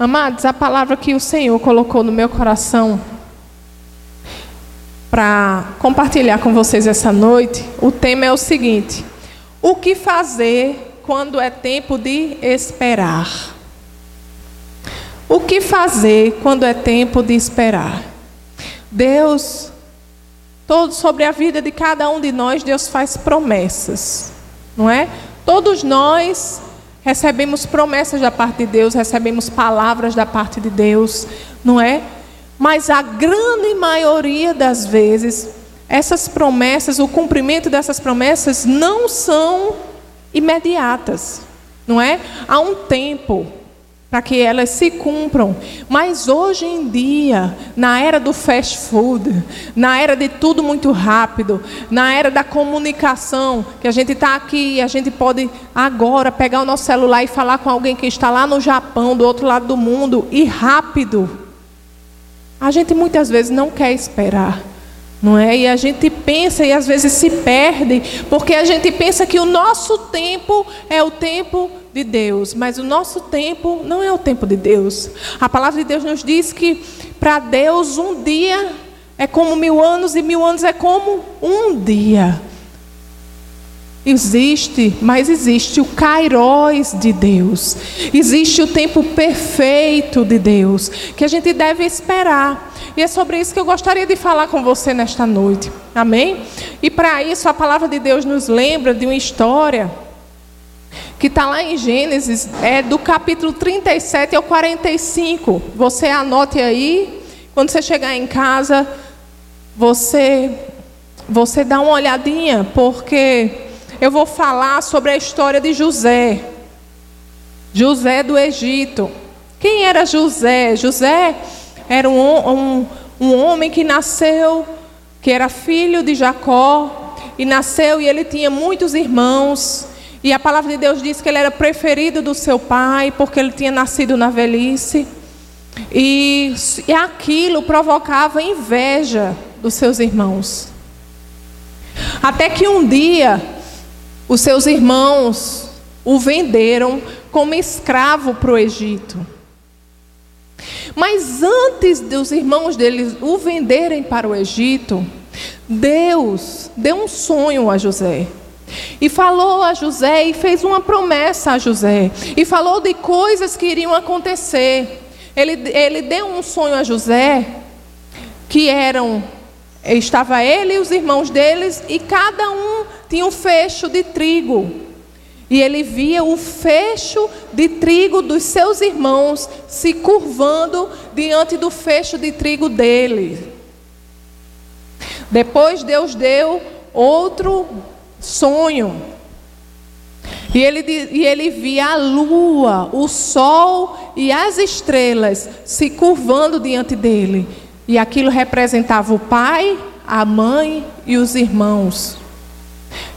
Amados, a palavra que o Senhor colocou no meu coração para compartilhar com vocês essa noite, o tema é o seguinte: o que fazer quando é tempo de esperar? O que fazer quando é tempo de esperar? Deus, todo sobre a vida de cada um de nós, Deus faz promessas, não é? Todos nós recebemos promessas da parte de Deus, recebemos palavras da parte de Deus, não é? Mas a grande maioria das vezes, essas promessas, o cumprimento dessas promessas não são imediatas, não é? Há um tempo para que elas se cumpram. Mas hoje em dia, na era do fast food, na era de tudo muito rápido, na era da comunicação, que a gente está aqui a gente pode agora pegar o nosso celular e falar com alguém que está lá no Japão, do outro lado do mundo, e rápido. A gente muitas vezes não quer esperar, não é? E a gente pensa e às vezes se perde, porque a gente pensa que o nosso tempo é o tempo de Deus, mas o nosso tempo não é o tempo de Deus. A palavra de Deus nos diz que para Deus um dia é como mil anos e mil anos é como um dia. Existe, mas existe o Kairos de Deus. Existe o tempo perfeito de Deus que a gente deve esperar. E é sobre isso que eu gostaria de falar com você nesta noite. Amém? E para isso a palavra de Deus nos lembra de uma história que está lá em Gênesis, é do capítulo 37 ao 45. Você anote aí, quando você chegar em casa, você você dá uma olhadinha, porque eu vou falar sobre a história de José. José do Egito. Quem era José? José era um, um, um homem que nasceu, que era filho de Jacó, e nasceu e ele tinha muitos irmãos. E a palavra de Deus diz que ele era preferido do seu pai, porque ele tinha nascido na velhice. E, e aquilo provocava inveja dos seus irmãos. Até que um dia os seus irmãos o venderam como escravo para o Egito. Mas antes dos irmãos deles o venderem para o Egito, Deus deu um sonho a José. E falou a José e fez uma promessa a José. E falou de coisas que iriam acontecer. Ele, ele deu um sonho a José que eram estava ele e os irmãos deles e cada um tinha um fecho de trigo. E ele via o fecho de trigo dos seus irmãos se curvando diante do fecho de trigo dele. Depois Deus deu outro sonho. E ele, e ele via a lua, o sol e as estrelas se curvando diante dele. E aquilo representava o pai, a mãe e os irmãos.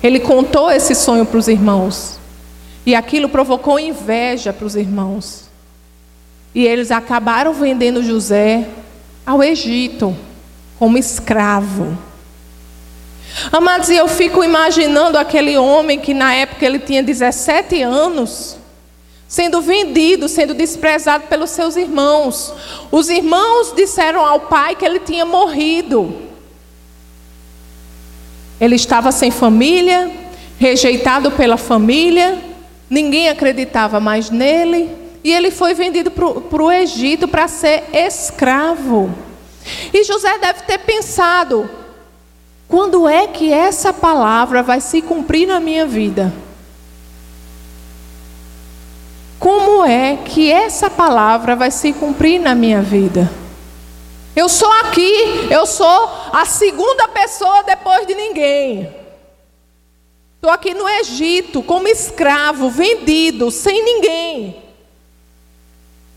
Ele contou esse sonho para os irmãos. E aquilo provocou inveja para os irmãos. E eles acabaram vendendo José ao Egito como escravo. Amados, e eu fico imaginando aquele homem que na época ele tinha 17 anos, sendo vendido, sendo desprezado pelos seus irmãos. Os irmãos disseram ao pai que ele tinha morrido. Ele estava sem família, rejeitado pela família, ninguém acreditava mais nele, e ele foi vendido para o Egito para ser escravo. E José deve ter pensado: quando é que essa palavra vai se cumprir na minha vida? Como é que essa palavra vai se cumprir na minha vida? Eu sou aqui, eu sou a segunda pessoa depois de ninguém. Estou aqui no Egito como escravo, vendido, sem ninguém.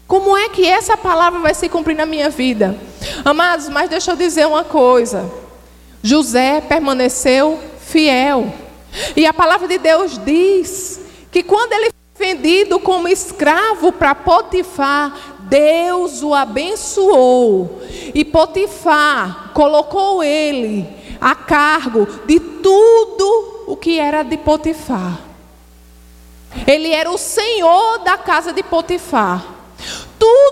Como é que essa palavra vai se cumprir na minha vida? Amados, mas deixa eu dizer uma coisa. José permaneceu fiel. E a palavra de Deus diz que quando ele foi vendido como escravo para Potifar, Deus o abençoou e Potifar colocou ele a cargo de tudo o que era de Potifar. Ele era o senhor da casa de Potifar. Tudo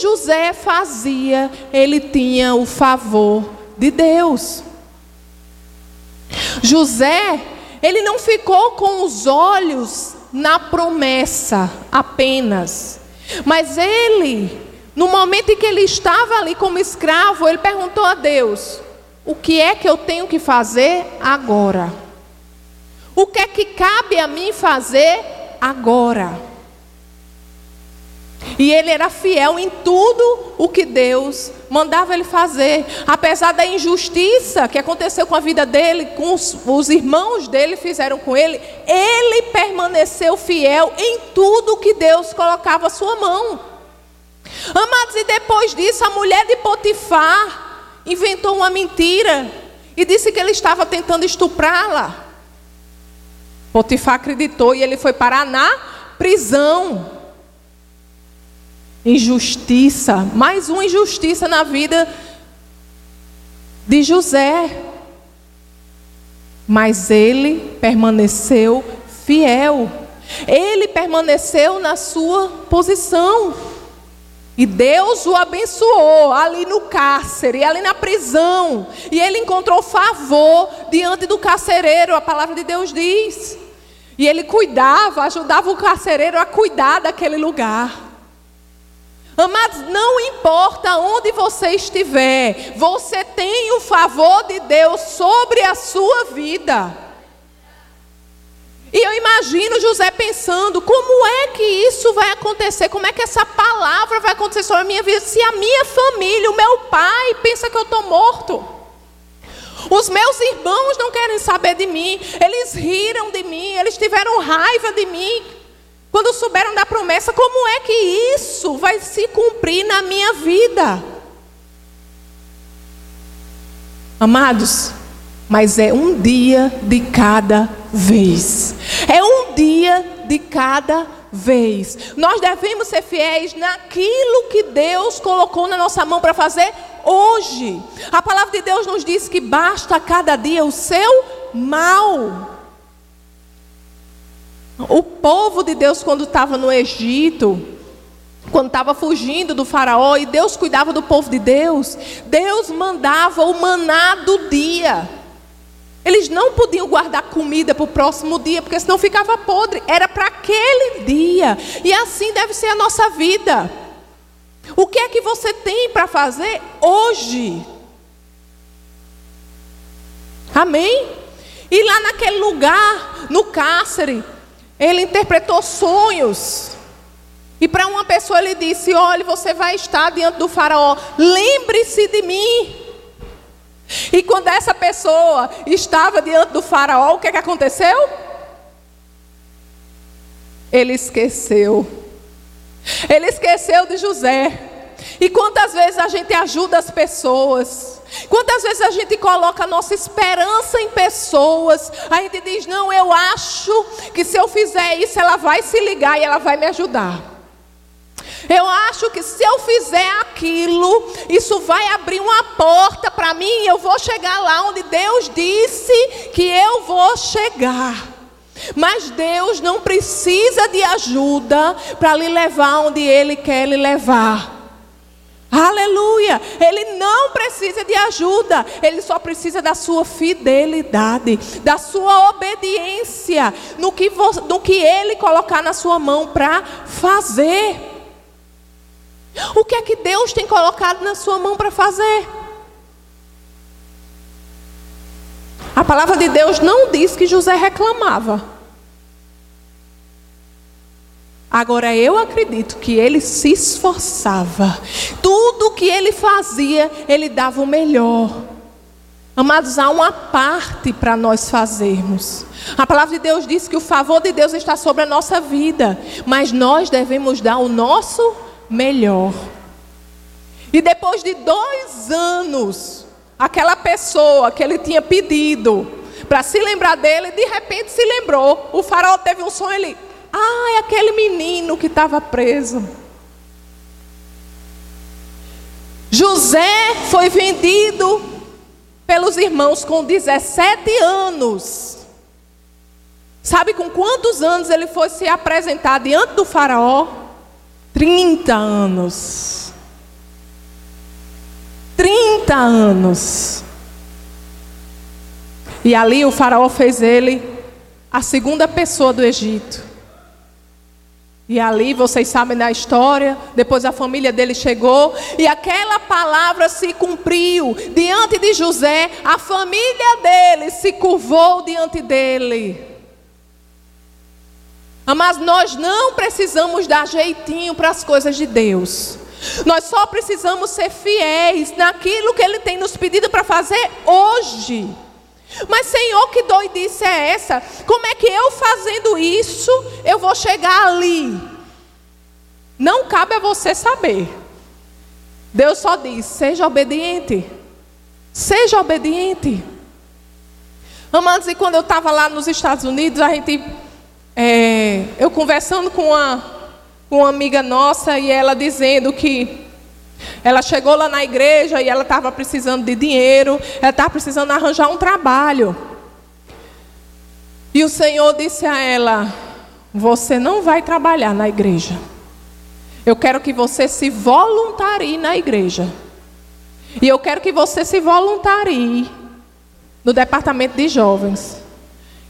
José fazia, ele tinha o favor de Deus. José, ele não ficou com os olhos na promessa apenas, mas ele, no momento em que ele estava ali como escravo, ele perguntou a Deus: o que é que eu tenho que fazer agora? O que é que cabe a mim fazer agora? E ele era fiel em tudo o que Deus mandava ele fazer. Apesar da injustiça que aconteceu com a vida dele, com os, os irmãos dele fizeram com ele, ele permaneceu fiel em tudo que Deus colocava à sua mão. Amados, e depois disso, a mulher de Potifar inventou uma mentira e disse que ele estava tentando estuprá-la. Potifar acreditou e ele foi parar na prisão. Injustiça, mais uma injustiça na vida de José. Mas ele permaneceu fiel. Ele permaneceu na sua posição. E Deus o abençoou ali no cárcere, ali na prisão. E ele encontrou favor diante do carcereiro, a palavra de Deus diz. E ele cuidava, ajudava o carcereiro a cuidar daquele lugar. Amados, não importa onde você estiver, você tem o favor de Deus sobre a sua vida. E eu imagino José pensando: como é que isso vai acontecer? Como é que essa palavra vai acontecer sobre a minha vida? Se a minha família, o meu pai, pensa que eu estou morto. Os meus irmãos não querem saber de mim, eles riram de mim, eles tiveram raiva de mim. Quando souberam da promessa, como é que isso vai se cumprir na minha vida? Amados, mas é um dia de cada vez. É um dia de cada vez. Nós devemos ser fiéis naquilo que Deus colocou na nossa mão para fazer hoje. A palavra de Deus nos diz que basta cada dia o seu mal. O povo de Deus, quando estava no Egito, quando estava fugindo do faraó e Deus cuidava do povo de Deus, Deus mandava o maná do dia. Eles não podiam guardar comida para o próximo dia, porque senão ficava podre. Era para aquele dia. E assim deve ser a nossa vida. O que é que você tem para fazer hoje? Amém? E lá naquele lugar, no cárcere, ele interpretou sonhos. E para uma pessoa ele disse: Olhe, você vai estar diante do Faraó, lembre-se de mim. E quando essa pessoa estava diante do Faraó, o que, é que aconteceu? Ele esqueceu. Ele esqueceu de José. E quantas vezes a gente ajuda as pessoas, Quantas vezes a gente coloca a nossa esperança em pessoas, a gente diz: não, eu acho que se eu fizer isso, ela vai se ligar e ela vai me ajudar. Eu acho que se eu fizer aquilo, isso vai abrir uma porta para mim e eu vou chegar lá onde Deus disse que eu vou chegar. Mas Deus não precisa de ajuda para lhe levar onde Ele quer lhe levar. Aleluia! Ele não precisa de ajuda, ele só precisa da sua fidelidade, da sua obediência no que, no que ele colocar na sua mão para fazer. O que é que Deus tem colocado na sua mão para fazer? A palavra de Deus não diz que José reclamava. Agora eu acredito que ele se esforçava. Tudo que ele fazia, ele dava o melhor. Amados, há uma parte para nós fazermos. A palavra de Deus diz que o favor de Deus está sobre a nossa vida, mas nós devemos dar o nosso melhor. E depois de dois anos, aquela pessoa que ele tinha pedido para se lembrar dele, de repente se lembrou. O faraó teve um sonho, ele ah, é aquele menino que estava preso. José foi vendido pelos irmãos com 17 anos. Sabe com quantos anos ele foi se apresentar diante do faraó? 30 anos. 40 anos. E ali o faraó fez ele a segunda pessoa do Egito. E ali vocês sabem da história. Depois a família dele chegou e aquela palavra se cumpriu. Diante de José, a família dele se curvou diante dele. Mas nós não precisamos dar jeitinho para as coisas de Deus. Nós só precisamos ser fiéis naquilo que Ele tem nos pedido para fazer hoje. Mas, Senhor, que doidice é essa? Como é que eu fazendo isso, eu vou chegar ali? Não cabe a você saber. Deus só diz: seja obediente. Seja obediente. Amados, e quando eu estava lá nos Estados Unidos, a gente. É, eu conversando com uma, com uma amiga nossa e ela dizendo que ela chegou lá na igreja e ela estava precisando de dinheiro, ela estava precisando arranjar um trabalho. E o Senhor disse a ela: Você não vai trabalhar na igreja. Eu quero que você se voluntarie na igreja. E eu quero que você se voluntarie no departamento de jovens.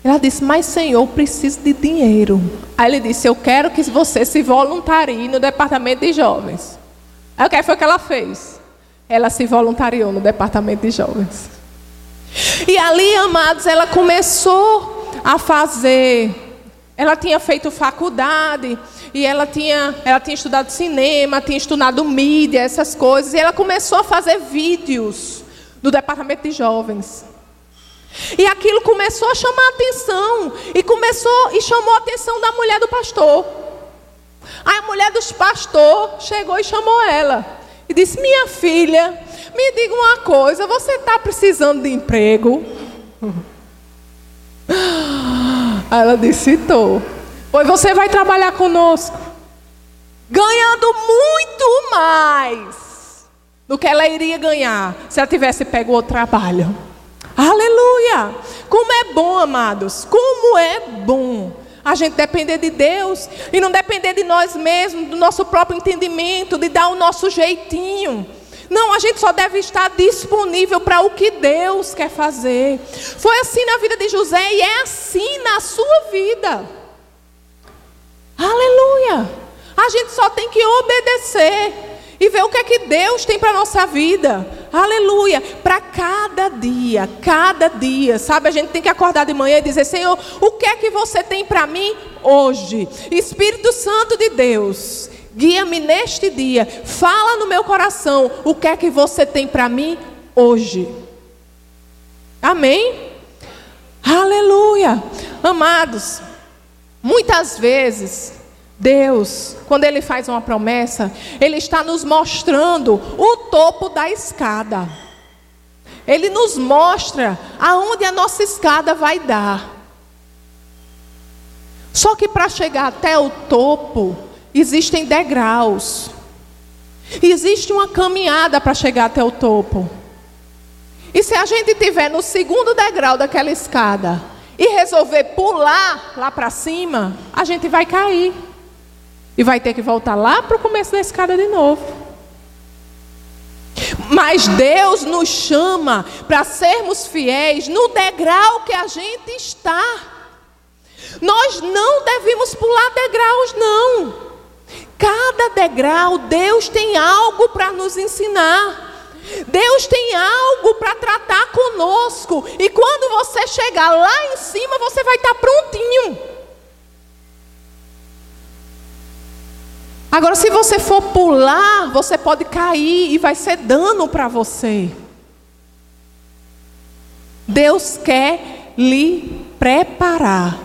Ela disse: Mas Senhor, eu preciso de dinheiro. Aí ele disse: Eu quero que você se voluntarie no departamento de jovens. Aí o que foi que ela fez? Ela se voluntariou no departamento de jovens. E ali, amados, ela começou a fazer. Ela tinha feito faculdade e ela tinha, ela tinha estudado cinema, tinha estudado mídia, essas coisas. E ela começou a fazer vídeos do departamento de jovens. E aquilo começou a chamar a atenção e começou e chamou a atenção da mulher do pastor. Aí a mulher dos pastores chegou e chamou ela. E disse: Minha filha, me diga uma coisa, você está precisando de emprego? Aí ela disse: Estou. Pois você vai trabalhar conosco, ganhando muito mais do que ela iria ganhar se ela tivesse pego outro trabalho. Aleluia! Como é bom, amados, como é bom a gente depender de Deus e não depender de nós mesmos, do nosso próprio entendimento, de dar o nosso jeitinho. Não, a gente só deve estar disponível para o que Deus quer fazer. Foi assim na vida de José e é assim na sua vida. Aleluia! A gente só tem que obedecer e ver o que é que Deus tem para a nossa vida. Aleluia. Para cada dia, cada dia, sabe? A gente tem que acordar de manhã e dizer: Senhor, o que é que você tem para mim hoje? Espírito Santo de Deus, guia-me neste dia. Fala no meu coração o que é que você tem para mim hoje. Amém? Aleluia. Amados, muitas vezes Deus, quando Ele faz uma promessa, Ele está nos mostrando o topo da escada. Ele nos mostra aonde a nossa escada vai dar. Só que para chegar até o topo, existem degraus. Existe uma caminhada para chegar até o topo. E se a gente estiver no segundo degrau daquela escada e resolver pular lá para cima, a gente vai cair. E vai ter que voltar lá para o começo da escada de novo. Mas Deus nos chama para sermos fiéis no degrau que a gente está. Nós não devemos pular degraus, não. Cada degrau, Deus tem algo para nos ensinar. Deus tem algo para tratar conosco. E quando você chegar lá em cima, você vai estar prontinho. Agora, se você for pular, você pode cair e vai ser dano para você. Deus quer lhe preparar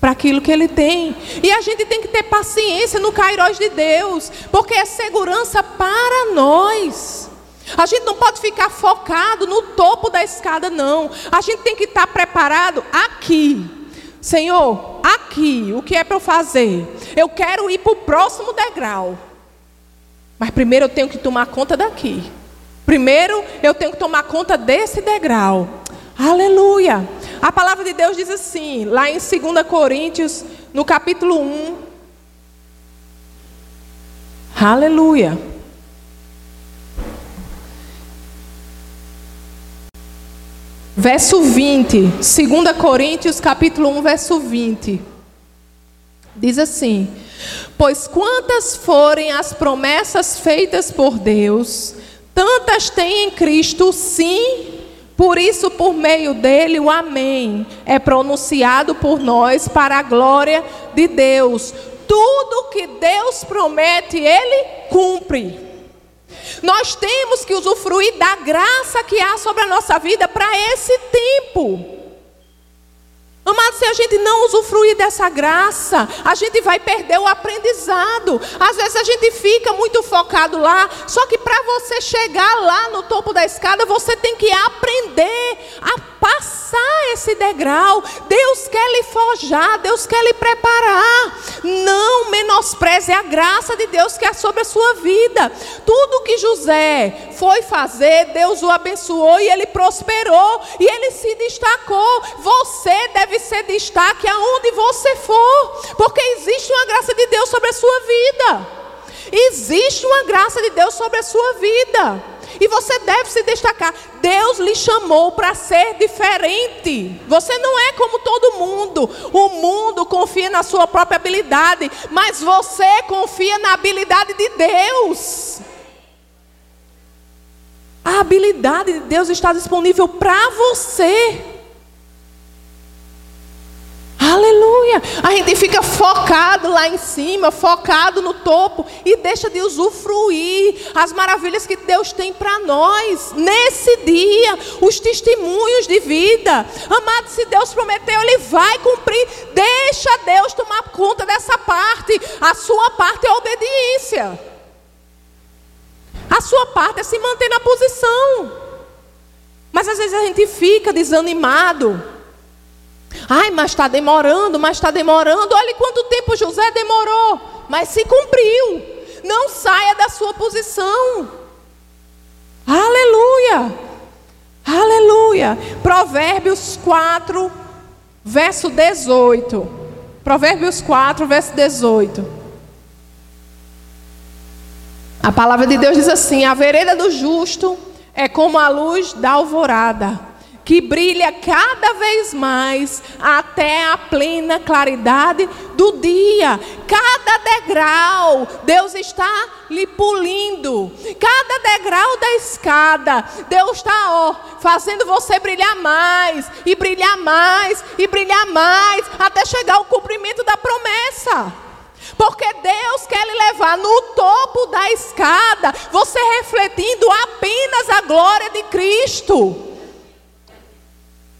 para aquilo que Ele tem. E a gente tem que ter paciência no Cairós de Deus, porque é segurança para nós. A gente não pode ficar focado no topo da escada, não. A gente tem que estar preparado aqui. Senhor, aqui, o que é para eu fazer? Eu quero ir para o próximo degrau. Mas primeiro eu tenho que tomar conta daqui. Primeiro eu tenho que tomar conta desse degrau. Aleluia. A palavra de Deus diz assim, lá em 2 Coríntios, no capítulo 1. Aleluia. Verso 20. 2 Coríntios, capítulo 1, verso 20. Diz assim: Pois quantas forem as promessas feitas por Deus, tantas tem em Cristo sim por isso, por meio dele, o Amém é pronunciado por nós para a glória de Deus. Tudo que Deus promete, Ele cumpre. Nós temos que usufruir da graça que há sobre a nossa vida para esse tempo. Amado, se a gente não usufruir dessa graça, a gente vai perder o aprendizado. Às vezes a gente fica muito focado lá, só que para você chegar lá no topo da escada, você tem que aprender a passar esse degrau. Deus quer lhe forjar, Deus quer lhe preparar. Não menospreze a graça de Deus que é sobre a sua vida. Tudo que José foi fazer, Deus o abençoou e ele prosperou e ele se destacou. Você deve ser destaque aonde você for, porque existe uma graça de Deus sobre a sua vida. Existe uma graça de Deus sobre a sua vida. E você deve se destacar. Deus lhe chamou para ser diferente. Você não é como todo mundo. O mundo confia na sua própria habilidade, mas você confia na habilidade de Deus. A habilidade de Deus está disponível para você. Aleluia! A gente fica focado lá em cima, focado no topo e deixa de usufruir as maravilhas que Deus tem para nós nesse dia, os testemunhos de vida. Amado, se Deus prometeu, Ele vai cumprir. Deixa Deus tomar conta dessa parte. A sua parte é a obediência. A sua parte é se manter na posição. Mas às vezes a gente fica desanimado Ai, mas está demorando, mas está demorando. Olha quanto tempo José demorou, mas se cumpriu. Não saia da sua posição. Aleluia. Aleluia. Provérbios 4, verso 18. Provérbios 4, verso 18. A palavra de Deus diz assim: A vereda do justo é como a luz da alvorada que brilha cada vez mais até a plena claridade do dia. Cada degrau, Deus está lhe pulindo. Cada degrau da escada, Deus está, ó, fazendo você brilhar mais, e brilhar mais, e brilhar mais, até chegar ao cumprimento da promessa. Porque Deus quer lhe levar no topo da escada, você refletindo apenas a glória de Cristo.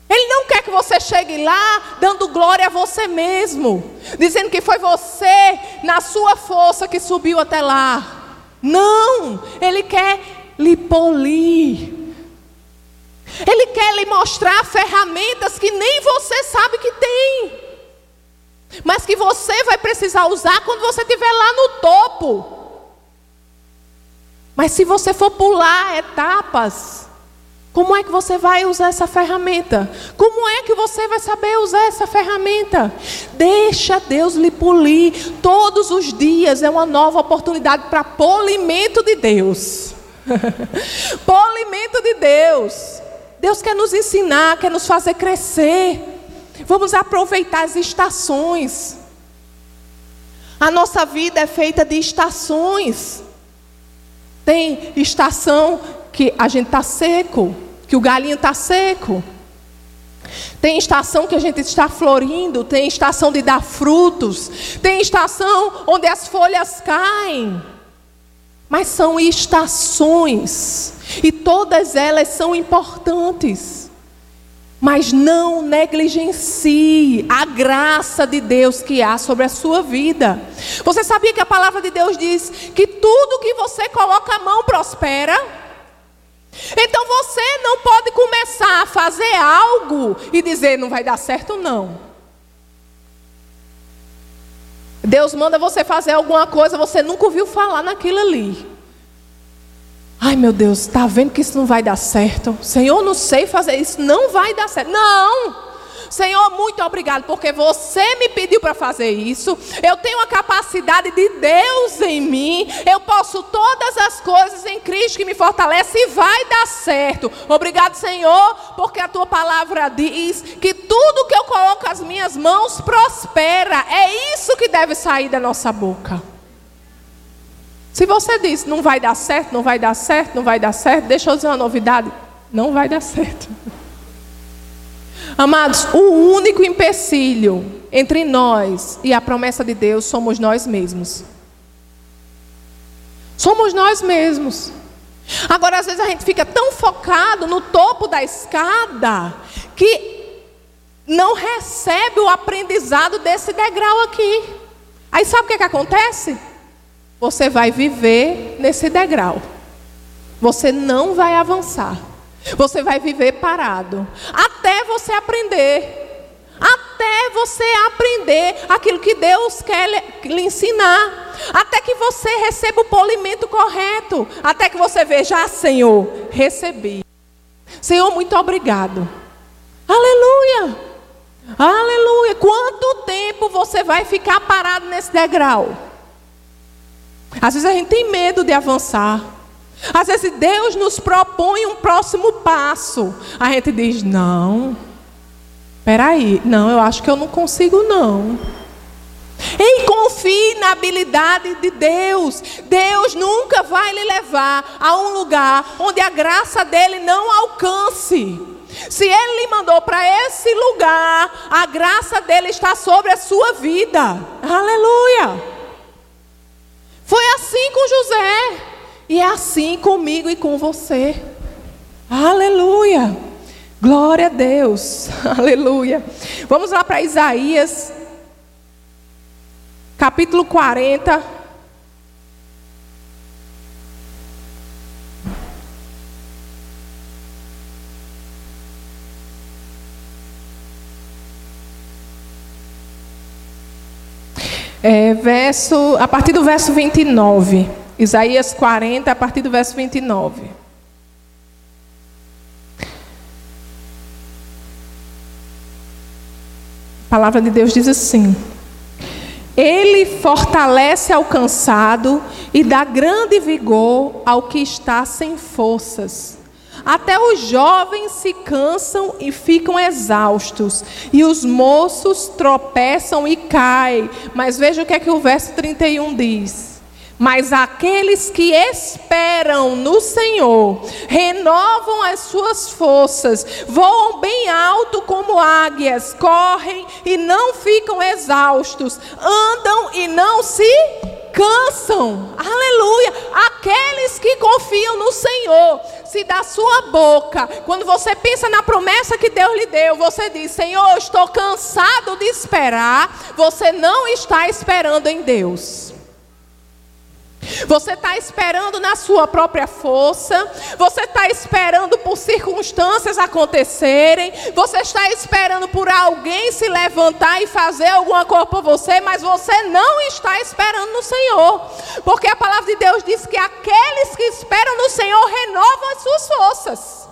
Ele não quer que você chegue lá dando glória a você mesmo, dizendo que foi você, na sua força, que subiu até lá. Não, Ele quer lhe polir. Ele quer lhe mostrar ferramentas que nem você sabe que tem, mas que você vai precisar usar quando você estiver lá no topo. Mas se você for pular etapas, como é que você vai usar essa ferramenta? Como é que você vai saber usar essa ferramenta? Deixa Deus lhe polir. Todos os dias é uma nova oportunidade para polimento de Deus. polimento de Deus. Deus quer nos ensinar, quer nos fazer crescer. Vamos aproveitar as estações. A nossa vida é feita de estações. Tem estação que a gente está seco, que o galinho está seco. Tem estação que a gente está florindo, tem estação de dar frutos, tem estação onde as folhas caem. Mas são estações, e todas elas são importantes. Mas não negligencie a graça de Deus que há sobre a sua vida. Você sabia que a palavra de Deus diz que tudo que você coloca a mão prospera? Então você não pode começar a fazer algo e dizer não vai dar certo, não. Deus manda você fazer alguma coisa, você nunca ouviu falar naquilo ali. Ai meu Deus, está vendo que isso não vai dar certo? Senhor, não sei fazer isso, não vai dar certo. Não! Senhor, muito obrigado, porque você me pediu para fazer isso. Eu tenho a capacidade de Deus em mim. Eu posso todas as coisas em Cristo que me fortalece e vai dar certo. Obrigado, Senhor, porque a tua palavra diz que tudo que eu coloco as minhas mãos prospera. É isso que deve sair da nossa boca. Se você diz, não vai dar certo, não vai dar certo, não vai dar certo, deixa eu dizer uma novidade: não vai dar certo. Amados, o único empecilho entre nós e a promessa de Deus somos nós mesmos. Somos nós mesmos. Agora, às vezes a gente fica tão focado no topo da escada que não recebe o aprendizado desse degrau aqui. Aí sabe o que, que acontece? você vai viver nesse degrau. Você não vai avançar. Você vai viver parado. Até você aprender. Até você aprender aquilo que Deus quer lhe ensinar. Até que você receba o polimento correto. Até que você veja, ah, Senhor, recebi. Senhor, muito obrigado. Aleluia. Aleluia. Quanto tempo você vai ficar parado nesse degrau? Às vezes a gente tem medo de avançar. Às vezes Deus nos propõe um próximo passo. A gente diz: não, peraí, não, eu acho que eu não consigo, não. Ei, confie na habilidade de Deus. Deus nunca vai lhe levar a um lugar onde a graça dele não alcance. Se ele lhe mandou para esse lugar, a graça dele está sobre a sua vida. Aleluia. Foi assim com José. E é assim comigo e com você. Aleluia. Glória a Deus. Aleluia. Vamos lá para Isaías, capítulo 40. É, verso, a partir do verso 29. Isaías 40, a partir do verso 29. A palavra de Deus diz assim: Ele fortalece ao cansado e dá grande vigor ao que está sem forças. Até os jovens se cansam e ficam exaustos, e os moços tropeçam e caem. Mas veja o que é que o verso 31 diz. Mas aqueles que esperam no Senhor renovam as suas forças, voam bem alto como águias, correm e não ficam exaustos, andam e não se cansam. Aleluia! Aqueles que confiam no Senhor, se da sua boca, quando você pensa na promessa que Deus lhe deu, você diz: Senhor, estou cansado de esperar. Você não está esperando em Deus. Você está esperando na sua própria força, você está esperando por circunstâncias acontecerem, você está esperando por alguém se levantar e fazer alguma coisa por você, mas você não está esperando no Senhor, porque a palavra de Deus diz que aqueles que esperam no Senhor renovam as suas forças.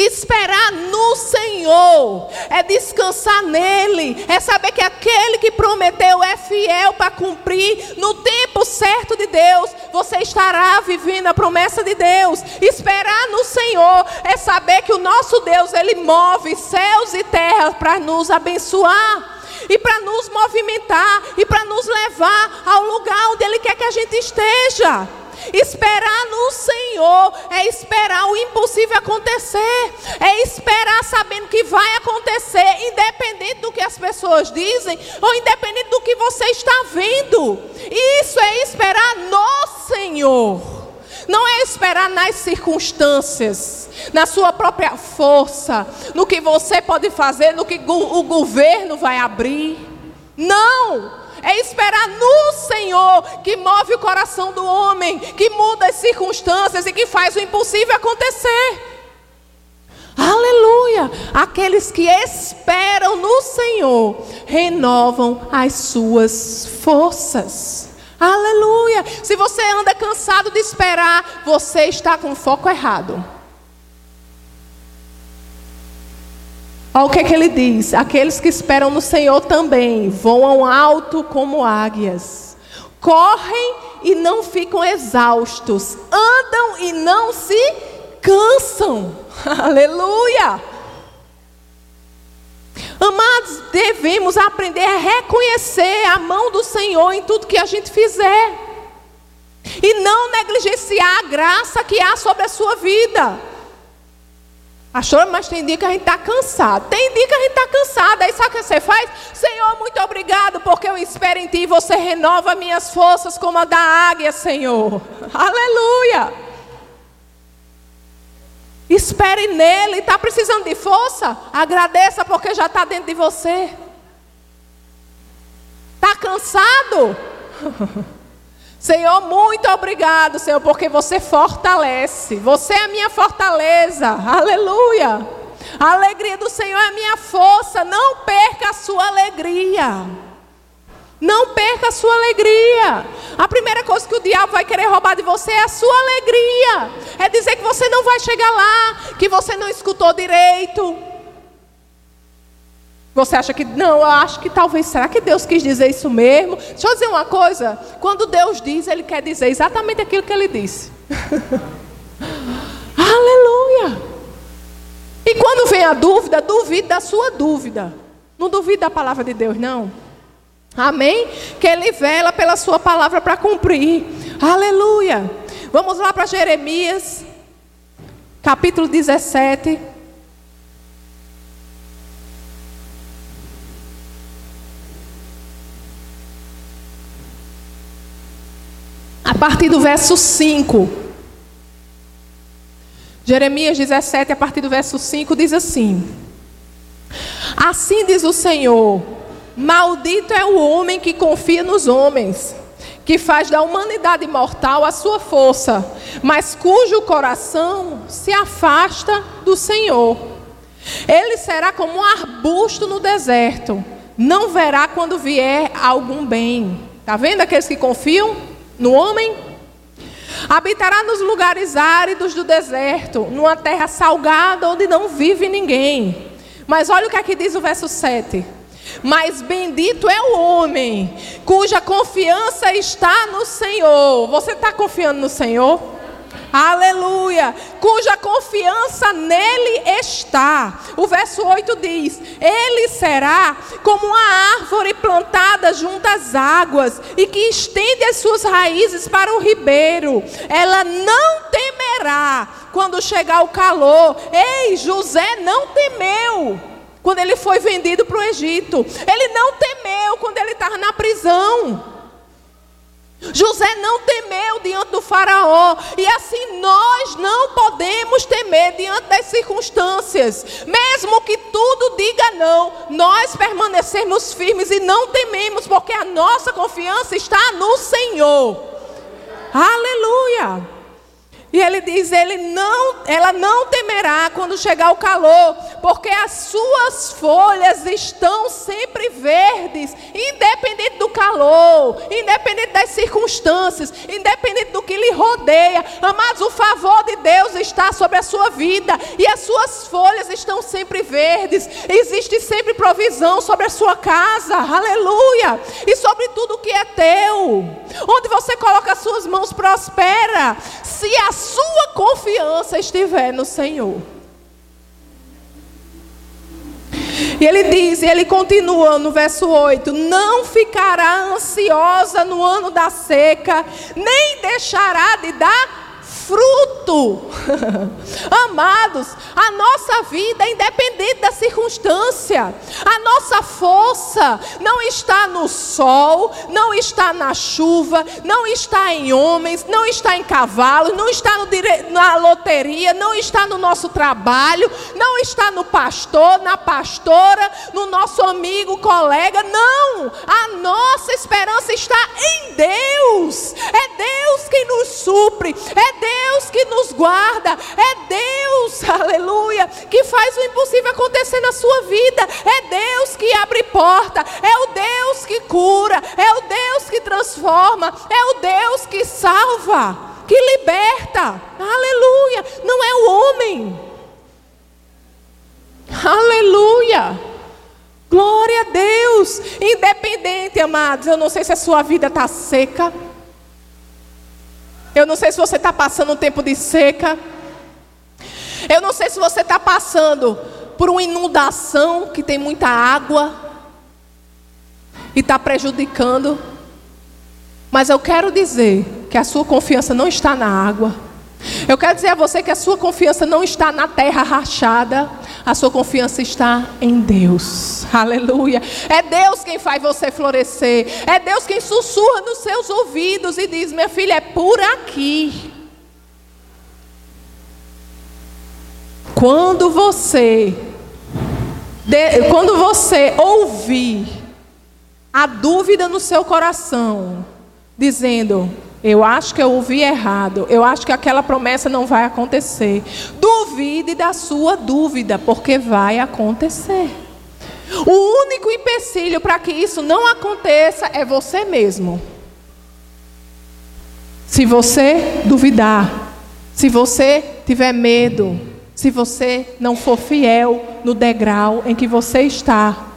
Esperar no Senhor é descansar nele, é saber que aquele que prometeu é fiel para cumprir no tempo certo de Deus. Você estará vivendo a promessa de Deus. Esperar no Senhor é saber que o nosso Deus ele move céus e terras para nos abençoar e para nos movimentar e para nos levar ao lugar onde ele quer que a gente esteja. Esperar no Senhor é esperar o impossível acontecer, é esperar sabendo que vai acontecer, independente do que as pessoas dizem ou independente do que você está vendo. Isso é esperar no Senhor. Não é esperar nas circunstâncias, na sua própria força, no que você pode fazer, no que o governo vai abrir. Não! É esperar no Senhor que move o coração do homem, que muda as circunstâncias e que faz o impossível acontecer. Aleluia! Aqueles que esperam no Senhor renovam as suas forças. Aleluia! Se você anda cansado de esperar, você está com o foco errado. Olha o que, é que ele diz: aqueles que esperam no Senhor também voam alto como águias, correm e não ficam exaustos, andam e não se cansam. Aleluia! Amados, devemos aprender a reconhecer a mão do Senhor em tudo que a gente fizer. E não negligenciar a graça que há sobre a sua vida. Pastor, mas tem dia que a gente está cansado. Tem dia que a gente está cansado. Aí sabe o que você faz? Senhor, muito obrigado, porque eu espero em Ti. Você renova minhas forças como a da águia, Senhor. Aleluia. Espere nele. Está precisando de força? Agradeça, porque já está dentro de você. Está cansado? Senhor, muito obrigado, Senhor, porque você fortalece. Você é a minha fortaleza. Aleluia. A alegria do Senhor é a minha força. Não perca a sua alegria. Não perca a sua alegria. A primeira coisa que o diabo vai querer roubar de você é a sua alegria. É dizer que você não vai chegar lá, que você não escutou direito, você acha que, não, eu acho que talvez, será que Deus quis dizer isso mesmo? Deixa eu dizer uma coisa: quando Deus diz, Ele quer dizer exatamente aquilo que Ele disse. Aleluia! E quando vem a dúvida, duvide da sua dúvida. Não duvide da palavra de Deus, não. Amém? Que Ele vela pela Sua palavra para cumprir. Aleluia! Vamos lá para Jeremias, capítulo 17. A partir do verso 5. Jeremias 17, a partir do verso 5, diz assim: Assim diz o Senhor: Maldito é o homem que confia nos homens, que faz da humanidade mortal a sua força, mas cujo coração se afasta do Senhor. Ele será como um arbusto no deserto, não verá quando vier algum bem. Está vendo aqueles que confiam? No homem? Habitará nos lugares áridos do deserto, numa terra salgada onde não vive ninguém. Mas olha o que aqui diz o verso 7. Mas bendito é o homem cuja confiança está no Senhor. Você está confiando no Senhor? Aleluia. Cuja confiança nele está. O verso 8 diz: Ele será como uma árvore plantada junto às águas e que estende as suas raízes para o ribeiro. Ela não temerá quando chegar o calor. Ei, José não temeu quando ele foi vendido para o Egito. Ele não temeu quando ele estava na prisão. José não temeu diante do Faraó, e assim nós não podemos temer diante das circunstâncias, mesmo que tudo diga não, nós permanecemos firmes e não tememos, porque a nossa confiança está no Senhor. Aleluia! E ele diz: ele não, ela não temerá quando chegar o calor, porque as suas folhas estão sempre verdes, independente do calor, independente das circunstâncias, independente do que lhe rodeia. Amados, o favor de Deus está sobre a sua vida e as suas folhas estão sempre verdes. Existe sempre provisão sobre a sua casa, aleluia, e sobre tudo que é teu. Onde você coloca as suas mãos, prospera. Se a sua confiança estiver no Senhor. E ele diz, e ele continua no verso 8: Não ficará ansiosa no ano da seca, nem deixará de dar fruto. Amados, a nossa vida é independente da circunstância. A nossa força não está no sol, não está na chuva, não está em homens, não está em cavalos, não está dire... na loteria, não está no nosso trabalho, não está no pastor, na pastora, no nosso amigo, colega. Não! A nossa esperança está em Deus. É Deus quem nos supre, é Deus Deus que nos guarda, é Deus, aleluia, que faz o impossível acontecer na sua vida, é Deus que abre porta, é o Deus que cura, é o Deus que transforma, é o Deus que salva, que liberta, aleluia, não é o homem. Aleluia! Glória a Deus! Independente, amados, eu não sei se a sua vida está seca. Eu não sei se você está passando um tempo de seca. Eu não sei se você está passando por uma inundação que tem muita água e está prejudicando. Mas eu quero dizer que a sua confiança não está na água. Eu quero dizer a você que a sua confiança não está na terra rachada, a sua confiança está em Deus. Aleluia. É Deus quem faz você florescer. É Deus quem sussurra nos seus ouvidos e diz: Minha filha, é por aqui. Quando você, de, quando você ouvir a dúvida no seu coração, dizendo: Eu acho que eu ouvi errado, eu acho que aquela promessa não vai acontecer. Duvide da sua dúvida, porque vai acontecer. O único empecilho para que isso não aconteça é você mesmo. Se você duvidar, se você tiver medo, se você não for fiel no degrau em que você está,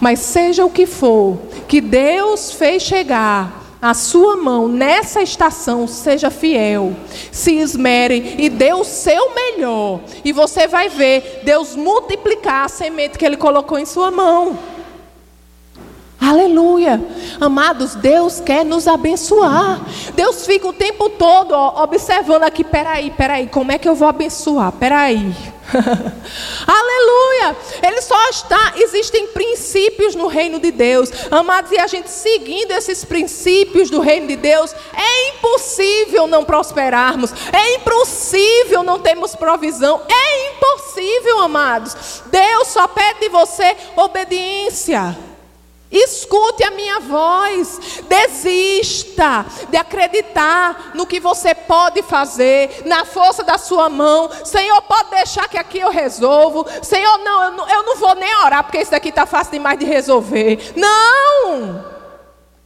mas seja o que for, que Deus fez chegar a sua mão nessa estação, seja fiel, se esmere e dê o seu melhor. E você vai ver Deus multiplicar a semente que Ele colocou em sua mão. Aleluia. Amados, Deus quer nos abençoar. Deus fica o tempo todo ó, observando aqui, peraí, peraí, como é que eu vou abençoar? Peraí. Aleluia! Ele só está, existem princípios no reino de Deus. Amados, e a gente seguindo esses princípios do reino de Deus, é impossível não prosperarmos. É impossível não termos provisão. É impossível, amados. Deus só pede de você obediência. Escute a minha voz. Desista de acreditar no que você pode fazer, na força da sua mão. Senhor, pode deixar que aqui eu resolvo. Senhor, não, eu não, eu não vou nem orar, porque isso daqui está fácil demais de resolver. Não!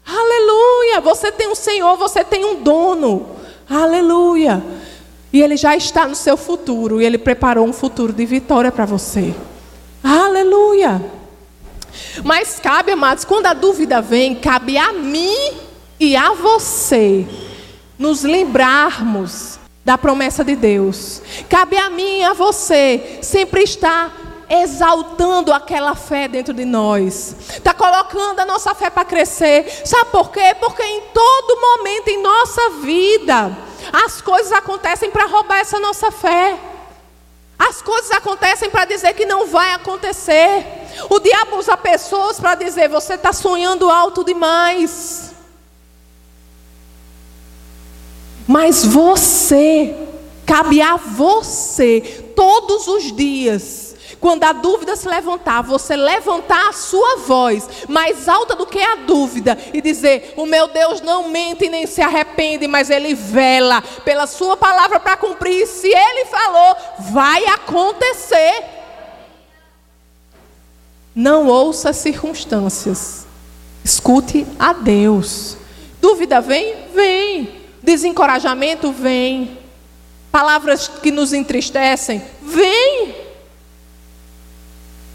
Aleluia! Você tem um Senhor, você tem um dono. Aleluia! E Ele já está no seu futuro, e Ele preparou um futuro de vitória para você. Aleluia! Mas cabe, amados, quando a dúvida vem, cabe a mim e a você nos lembrarmos da promessa de Deus. Cabe a mim e a você sempre estar exaltando aquela fé dentro de nós. Está colocando a nossa fé para crescer. Sabe por quê? Porque em todo momento em nossa vida, as coisas acontecem para roubar essa nossa fé. As coisas acontecem para dizer que não vai acontecer. O diabo usa pessoas para dizer: você está sonhando alto demais. Mas você, cabe a você, todos os dias, quando a dúvida se levantar, você levantar a sua voz mais alta do que a dúvida e dizer: O meu Deus não mente nem se arrepende, mas ele vela pela sua palavra para cumprir. Se ele falou, vai acontecer. Não ouça as circunstâncias. Escute a Deus. Dúvida vem? Vem. Desencorajamento? Vem. Palavras que nos entristecem? Vem.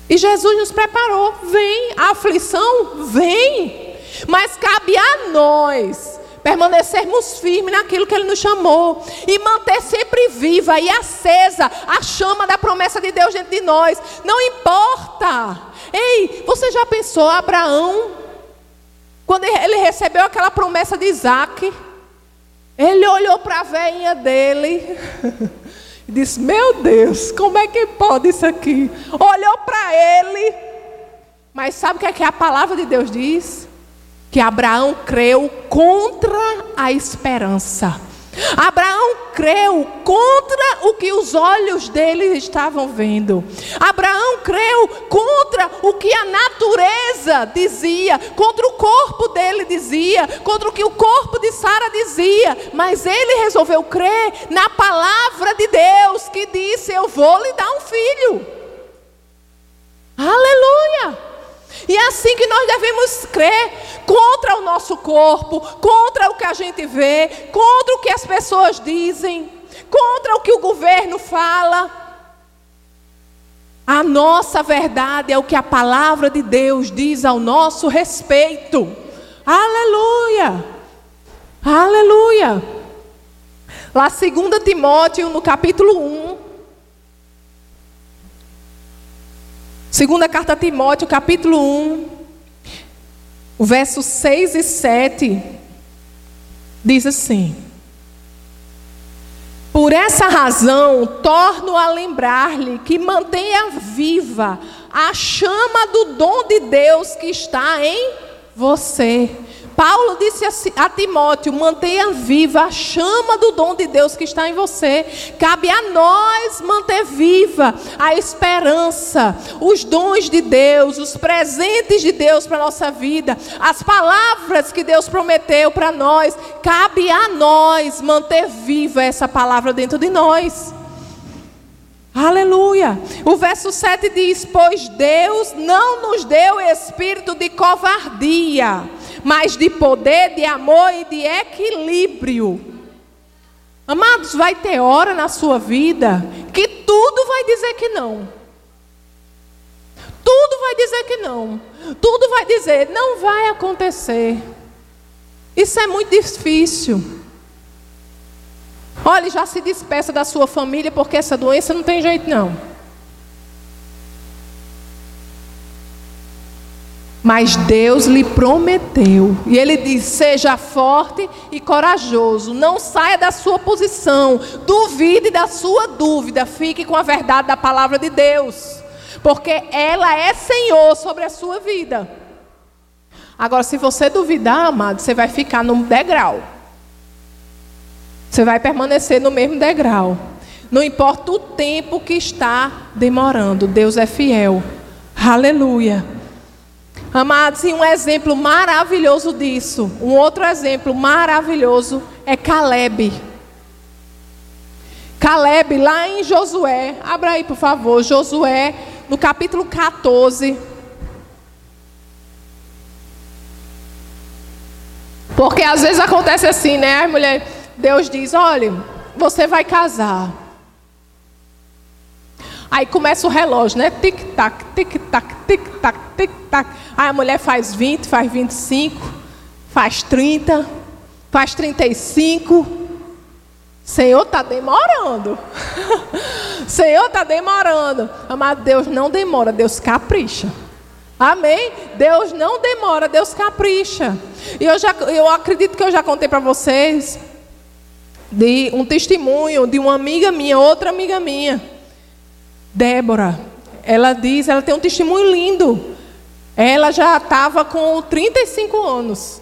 E Jesus nos preparou. Vem, a aflição vem. Mas cabe a nós permanecermos firmes naquilo que Ele nos chamou e manter sempre viva e acesa a chama da promessa de Deus dentro de nós. Não importa. Ei, você já pensou Abraão? Quando ele recebeu aquela promessa de Isaac, ele olhou para a veinha dele. E disse: Meu Deus, como é que pode isso aqui? Olhou para ele. Mas sabe o que é que a palavra de Deus diz? Que Abraão creu contra a esperança. Abraão creu contra o que os olhos dele estavam vendo. Abraão creu contra o que a natureza dizia, contra o corpo dele dizia, contra o que o corpo de Sara dizia. Mas ele resolveu crer na palavra de Deus que disse: Eu vou lhe dar um filho. Aleluia! E é assim que nós devemos crer contra o nosso corpo, contra o que a gente vê, contra o que as pessoas dizem, contra o que o governo fala. A nossa verdade é o que a palavra de Deus diz ao nosso respeito. Aleluia! Aleluia! Lá 2 Timóteo, no capítulo 1. Segunda carta a Timóteo, capítulo 1, o verso 6 e 7, diz assim: Por essa razão, torno a lembrar-lhe que mantenha viva a chama do dom de Deus que está em você. Paulo disse a Timóteo: mantenha viva a chama do dom de Deus que está em você. Cabe a nós manter viva a esperança, os dons de Deus, os presentes de Deus para a nossa vida, as palavras que Deus prometeu para nós. Cabe a nós manter viva essa palavra dentro de nós. Aleluia. O verso 7 diz: Pois Deus não nos deu espírito de covardia mas de poder, de amor e de equilíbrio. Amados, vai ter hora na sua vida que tudo vai dizer que não. Tudo vai dizer que não. Tudo vai dizer, não vai acontecer. Isso é muito difícil. Olha, já se despeça da sua família, porque essa doença não tem jeito não. Mas Deus lhe prometeu. E ele diz: seja forte e corajoso. Não saia da sua posição. Duvide da sua dúvida. Fique com a verdade da palavra de Deus. Porque ela é Senhor sobre a sua vida. Agora, se você duvidar, amado, você vai ficar no degrau. Você vai permanecer no mesmo degrau. Não importa o tempo que está demorando, Deus é fiel. Aleluia. Amados, e um exemplo maravilhoso disso, um outro exemplo maravilhoso é Caleb. Caleb, lá em Josué, abra aí por favor, Josué, no capítulo 14. Porque às vezes acontece assim, né? A mulher, Deus diz: olha, você vai casar. Aí começa o relógio, né? Tic-tac, tic-tac, tic-tac, tic-tac. Aí a mulher faz 20, faz 25, faz 30, faz 35. Senhor, está demorando. Senhor, está demorando. Amado, Deus não demora, Deus capricha. Amém? Deus não demora, Deus capricha. E eu, já, eu acredito que eu já contei para vocês de um testemunho de uma amiga minha, outra amiga minha Débora, ela diz, ela tem um testemunho lindo. Ela já estava com 35 anos.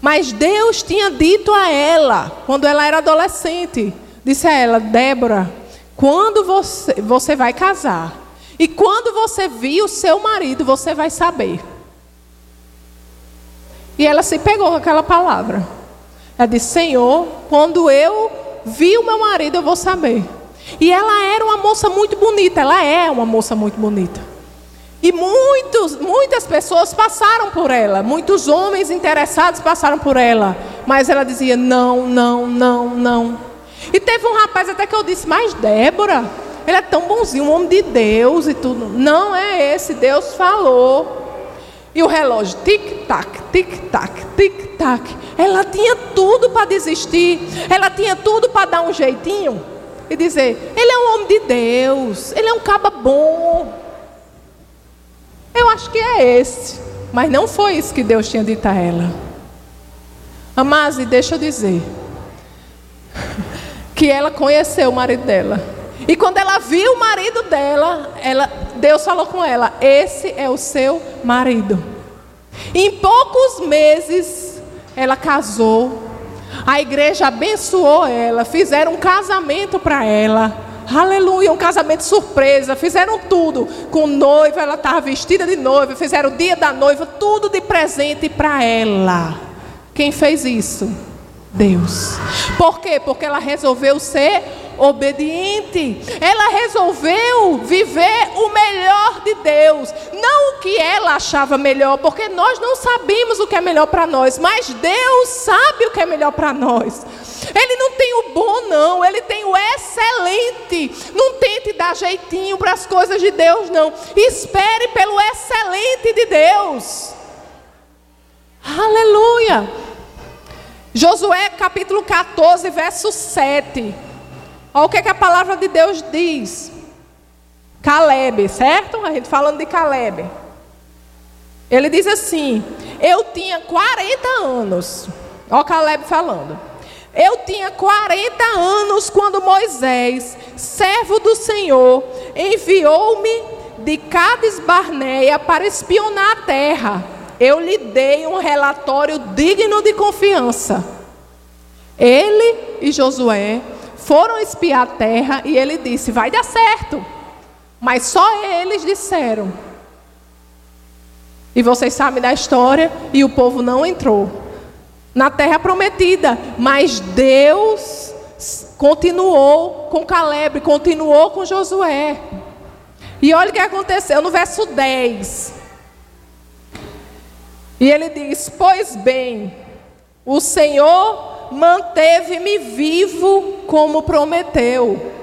Mas Deus tinha dito a ela, quando ela era adolescente, disse a ela, Débora, quando você, você vai casar, e quando você vir o seu marido, você vai saber. E ela se pegou com aquela palavra. Ela disse, Senhor, quando eu vi o meu marido, eu vou saber. E ela era uma moça muito bonita, ela é uma moça muito bonita. E muitos, muitas pessoas passaram por ela, muitos homens interessados passaram por ela, mas ela dizia não, não, não, não. E teve um rapaz até que eu disse, mas Débora, ele é tão bonzinho, um homem de Deus e tudo. Não é esse, Deus falou. E o relógio, tic-tac, tic-tac, tic-tac. Ela tinha tudo para desistir, ela tinha tudo para dar um jeitinho e dizer: Ele é um homem de Deus, ele é um caba bom. Eu acho que é esse. Mas não foi isso que Deus tinha dito a ela. Amase, deixa eu dizer. Que ela conheceu o marido dela. E quando ela viu o marido dela, ela, Deus falou com ela: Esse é o seu marido. Em poucos meses, ela casou a igreja abençoou ela, fizeram um casamento para ela. Aleluia, um casamento surpresa. Fizeram tudo. Com noiva, ela estava vestida de noiva. Fizeram o dia da noiva, tudo de presente para ela. Quem fez isso? Deus. Por quê? Porque ela resolveu ser obediente. Ela resolveu viver o melhor de Deus, não o que ela achava melhor, porque nós não sabemos o que é melhor para nós, mas Deus sabe o que é melhor para nós. Ele não tem o bom, não, ele tem o excelente. Não tente dar jeitinho para as coisas de Deus, não. Espere pelo excelente de Deus. Aleluia. Josué capítulo 14, verso 7. Olha o que, é que a palavra de Deus diz. Caleb, certo? A gente falando de Caleb. Ele diz assim: Eu tinha 40 anos. Olha Caleb falando. Eu tinha 40 anos quando Moisés, servo do Senhor, enviou-me de Cades Barneia para espionar a terra. Eu lhe dei um relatório digno de confiança. Ele e Josué foram espiar a terra e ele disse: Vai dar certo. Mas só eles disseram. E vocês sabem da história, e o povo não entrou na terra prometida, mas Deus continuou com Caleb, continuou com Josué. E olha o que aconteceu no verso 10. E ele diz: Pois bem, o Senhor manteve-me vivo como prometeu.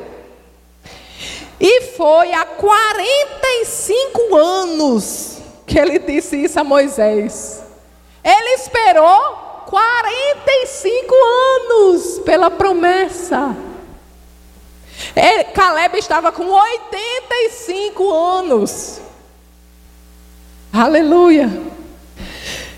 E foi há 45 anos que ele disse isso a Moisés. Ele esperou 45 anos pela promessa. Caleb estava com 85 anos. Aleluia.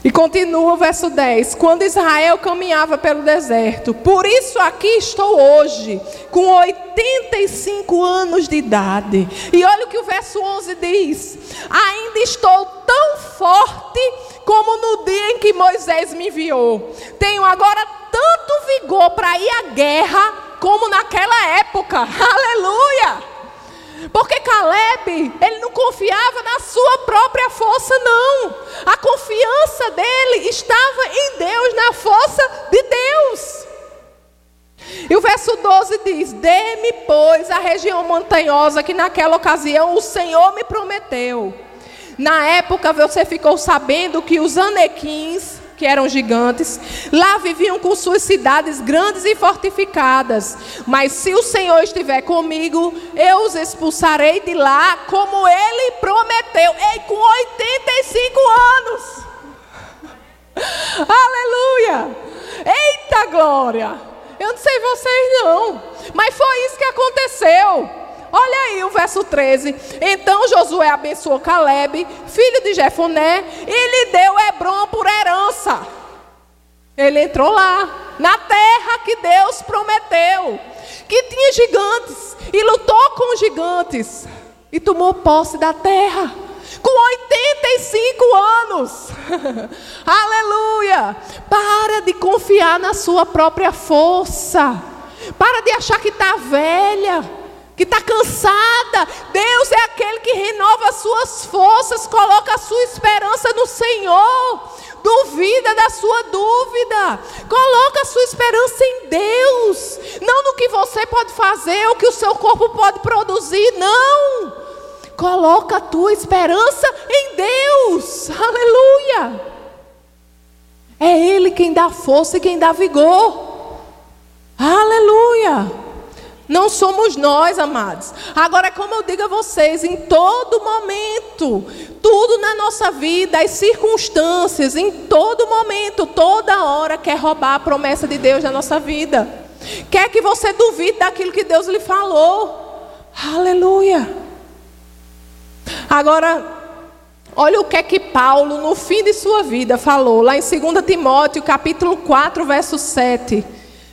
E continua o verso 10: Quando Israel caminhava pelo deserto, por isso aqui estou hoje, com 85 anos de idade. E olha o que o verso 11 diz: Ainda estou tão forte como no dia em que Moisés me enviou. Tenho agora tanto vigor para ir à guerra como naquela época. Aleluia! Porque Caleb, ele não confiava na sua própria força, não. A confiança dele estava em Deus, na força de Deus. E o verso 12 diz: Dê-me, pois, a região montanhosa que naquela ocasião o Senhor me prometeu. Na época você ficou sabendo que os anequins que eram gigantes. Lá viviam com suas cidades grandes e fortificadas. Mas se o Senhor estiver comigo, eu os expulsarei de lá, como ele prometeu. Ei, com 85 anos. Aleluia! Eita glória! Eu não sei vocês não, mas foi isso que aconteceu. Olha aí o verso 13. Então Josué abençoou Caleb, filho de Jefoné, e lhe deu Hebron por herança. Ele entrou lá, na terra que Deus prometeu, que tinha gigantes, e lutou com gigantes, e tomou posse da terra, com 85 anos. Aleluia! Para de confiar na sua própria força, para de achar que está velha que está cansada. Deus é aquele que renova as suas forças, coloca a sua esperança no Senhor. Duvida da sua dúvida. Coloca a sua esperança em Deus. Não no que você pode fazer, o que o seu corpo pode produzir. Não. Coloca a tua esperança em Deus. Aleluia. É Ele quem dá força e quem dá vigor. Aleluia. Não somos nós, amados. Agora, como eu digo a vocês, em todo momento, tudo na nossa vida, as circunstâncias, em todo momento, toda hora, quer roubar a promessa de Deus na nossa vida. Quer que você duvide daquilo que Deus lhe falou. Aleluia. Agora, olha o que é que Paulo, no fim de sua vida, falou, lá em 2 Timóteo, capítulo 4, verso 7.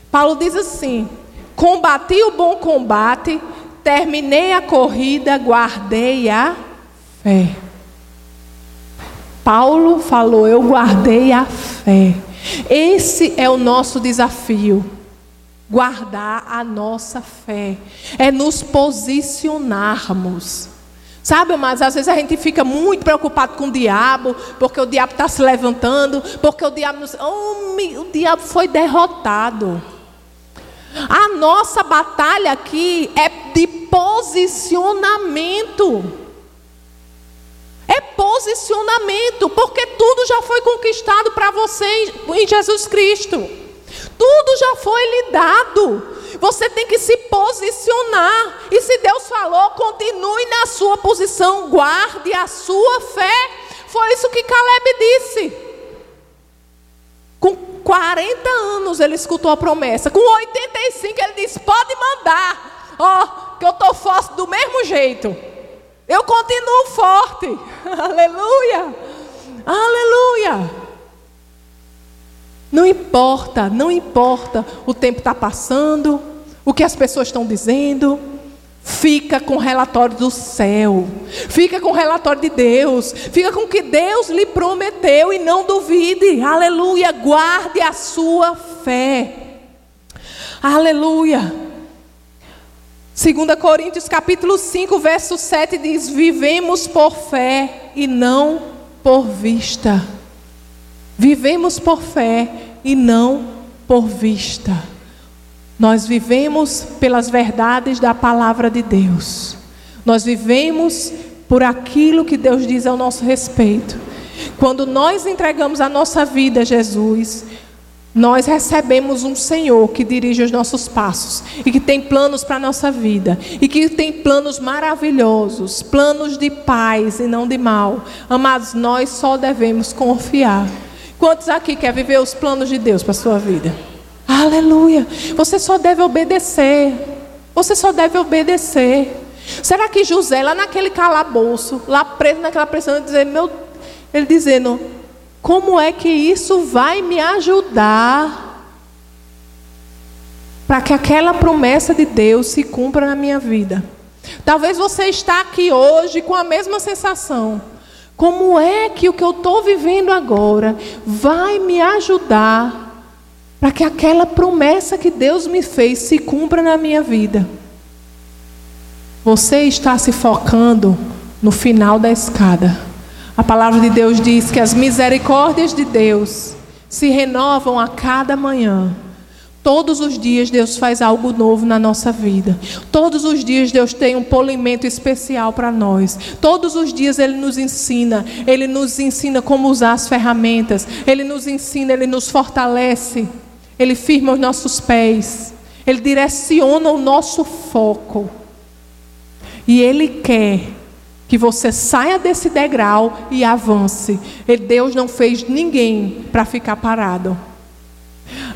Paulo diz assim. Combati o bom combate, terminei a corrida, guardei a fé. Paulo falou: Eu guardei a fé. Esse é o nosso desafio. Guardar a nossa fé. É nos posicionarmos. Sabe, mas às vezes a gente fica muito preocupado com o diabo, porque o diabo está se levantando, porque o diabo, oh, o diabo foi derrotado. A nossa batalha aqui é de posicionamento. É posicionamento, porque tudo já foi conquistado para você em Jesus Cristo. Tudo já foi lhe dado. Você tem que se posicionar. E se Deus falou, continue na sua posição, guarde a sua fé. Foi isso que Caleb disse. Com 40 anos ele escutou a promessa. Com 85 ele disse: Pode mandar. Ó, oh, que eu estou forte do mesmo jeito. Eu continuo forte. Aleluia. Aleluia. Não importa, não importa. O tempo está passando, o que as pessoas estão dizendo. Fica com o relatório do céu. Fica com o relatório de Deus. Fica com o que Deus lhe prometeu e não duvide. Aleluia. Guarde a sua fé. Aleluia. 2 Coríntios capítulo 5, verso 7 diz: Vivemos por fé e não por vista. Vivemos por fé e não por vista. Nós vivemos pelas verdades da palavra de Deus. Nós vivemos por aquilo que Deus diz ao nosso respeito. Quando nós entregamos a nossa vida a Jesus, nós recebemos um Senhor que dirige os nossos passos e que tem planos para a nossa vida e que tem planos maravilhosos, planos de paz e não de mal. Amados, nós só devemos confiar. Quantos aqui quer viver os planos de Deus para a sua vida? Aleluia. Você só deve obedecer. Você só deve obedecer. Será que José, lá naquele calabouço, lá preso naquela pressão, dizer, meu, ele dizendo, como é que isso vai me ajudar para que aquela promessa de Deus se cumpra na minha vida? Talvez você está aqui hoje com a mesma sensação. Como é que o que eu estou vivendo agora vai me ajudar para que aquela promessa que Deus me fez se cumpra na minha vida? Você está se focando no final da escada. A palavra de Deus diz que as misericórdias de Deus se renovam a cada manhã. Todos os dias Deus faz algo novo na nossa vida. Todos os dias Deus tem um polimento especial para nós. Todos os dias Ele nos ensina. Ele nos ensina como usar as ferramentas. Ele nos ensina, Ele nos fortalece. Ele firma os nossos pés. Ele direciona o nosso foco. E Ele quer que você saia desse degrau e avance. Deus não fez ninguém para ficar parado.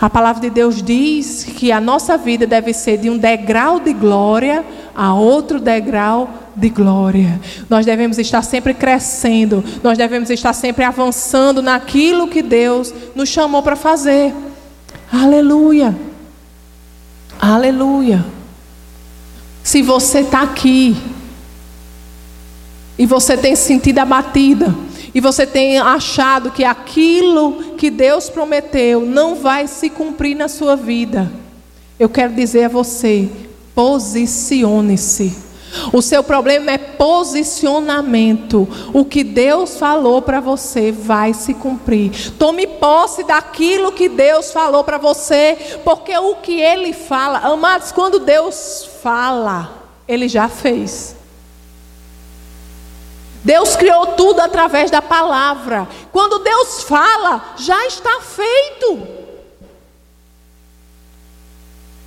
A palavra de Deus diz que a nossa vida deve ser de um degrau de glória a outro degrau de glória. Nós devemos estar sempre crescendo, nós devemos estar sempre avançando naquilo que Deus nos chamou para fazer. Aleluia. Aleluia. Se você está aqui e você tem sentido abatida, e você tem achado que aquilo que Deus prometeu não vai se cumprir na sua vida, eu quero dizer a você: posicione-se. O seu problema é posicionamento. O que Deus falou para você vai se cumprir. Tome posse daquilo que Deus falou para você, porque o que Ele fala, amados, quando Deus fala, Ele já fez. Deus criou tudo através da palavra. Quando Deus fala, já está feito.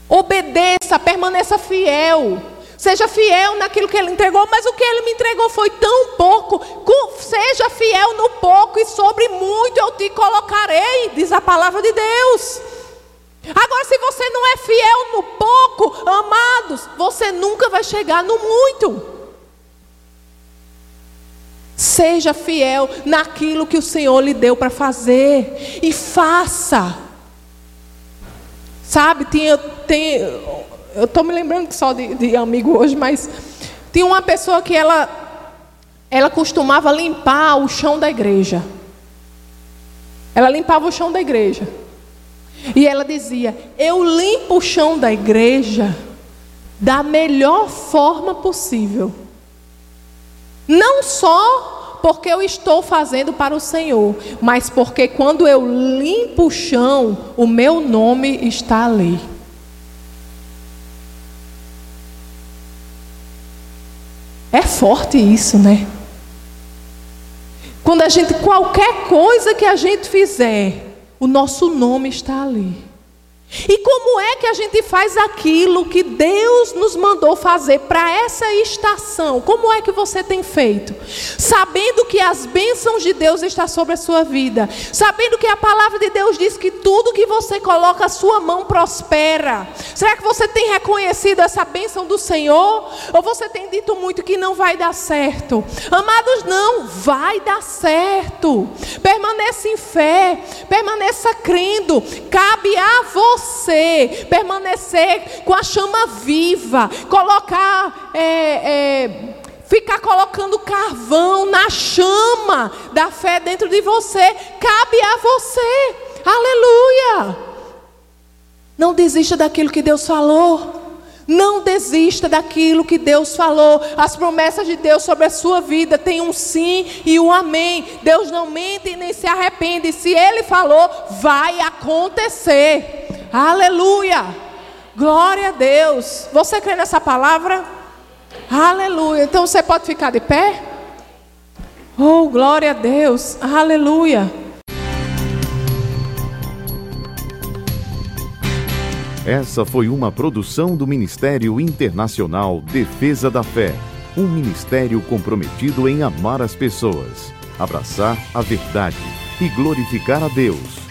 Obedeça, permaneça fiel. Seja fiel naquilo que Ele entregou, mas o que Ele me entregou foi tão pouco. Seja fiel no pouco e sobre muito eu te colocarei, diz a palavra de Deus. Agora, se você não é fiel no pouco, amados, você nunca vai chegar no muito. Seja fiel naquilo que o Senhor lhe deu para fazer e faça. Sabe, tinha, tem, eu estou me lembrando só de, de amigo hoje, mas tinha uma pessoa que ela, ela costumava limpar o chão da igreja. Ela limpava o chão da igreja. E ela dizia: Eu limpo o chão da igreja da melhor forma possível. Não só porque eu estou fazendo para o Senhor, mas porque quando eu limpo o chão, o meu nome está ali. É forte isso, né? Quando a gente, qualquer coisa que a gente fizer, o nosso nome está ali. E como é que a gente faz aquilo que Deus nos mandou fazer para essa estação? Como é que você tem feito? Sabendo que as bênçãos de Deus estão sobre a sua vida, sabendo que a palavra de Deus diz que tudo que você coloca a sua mão prospera. Será que você tem reconhecido essa bênção do Senhor? Ou você tem dito muito que não vai dar certo? Amados, não, vai dar certo. Permaneça em fé, permaneça crendo. Cabe a você você permanecer com a chama viva, colocar, é, é, ficar colocando carvão na chama da fé dentro de você, cabe a você. Aleluia! Não desista daquilo que Deus falou. Não desista daquilo que Deus falou. As promessas de Deus sobre a sua vida têm um sim e um amém. Deus não mente nem se arrepende. Se Ele falou, vai acontecer. Aleluia! Glória a Deus. Você crê nessa palavra? Aleluia. Então você pode ficar de pé? Oh, glória a Deus. Aleluia. Essa foi uma produção do Ministério Internacional Defesa da Fé, um ministério comprometido em amar as pessoas, abraçar a verdade e glorificar a Deus.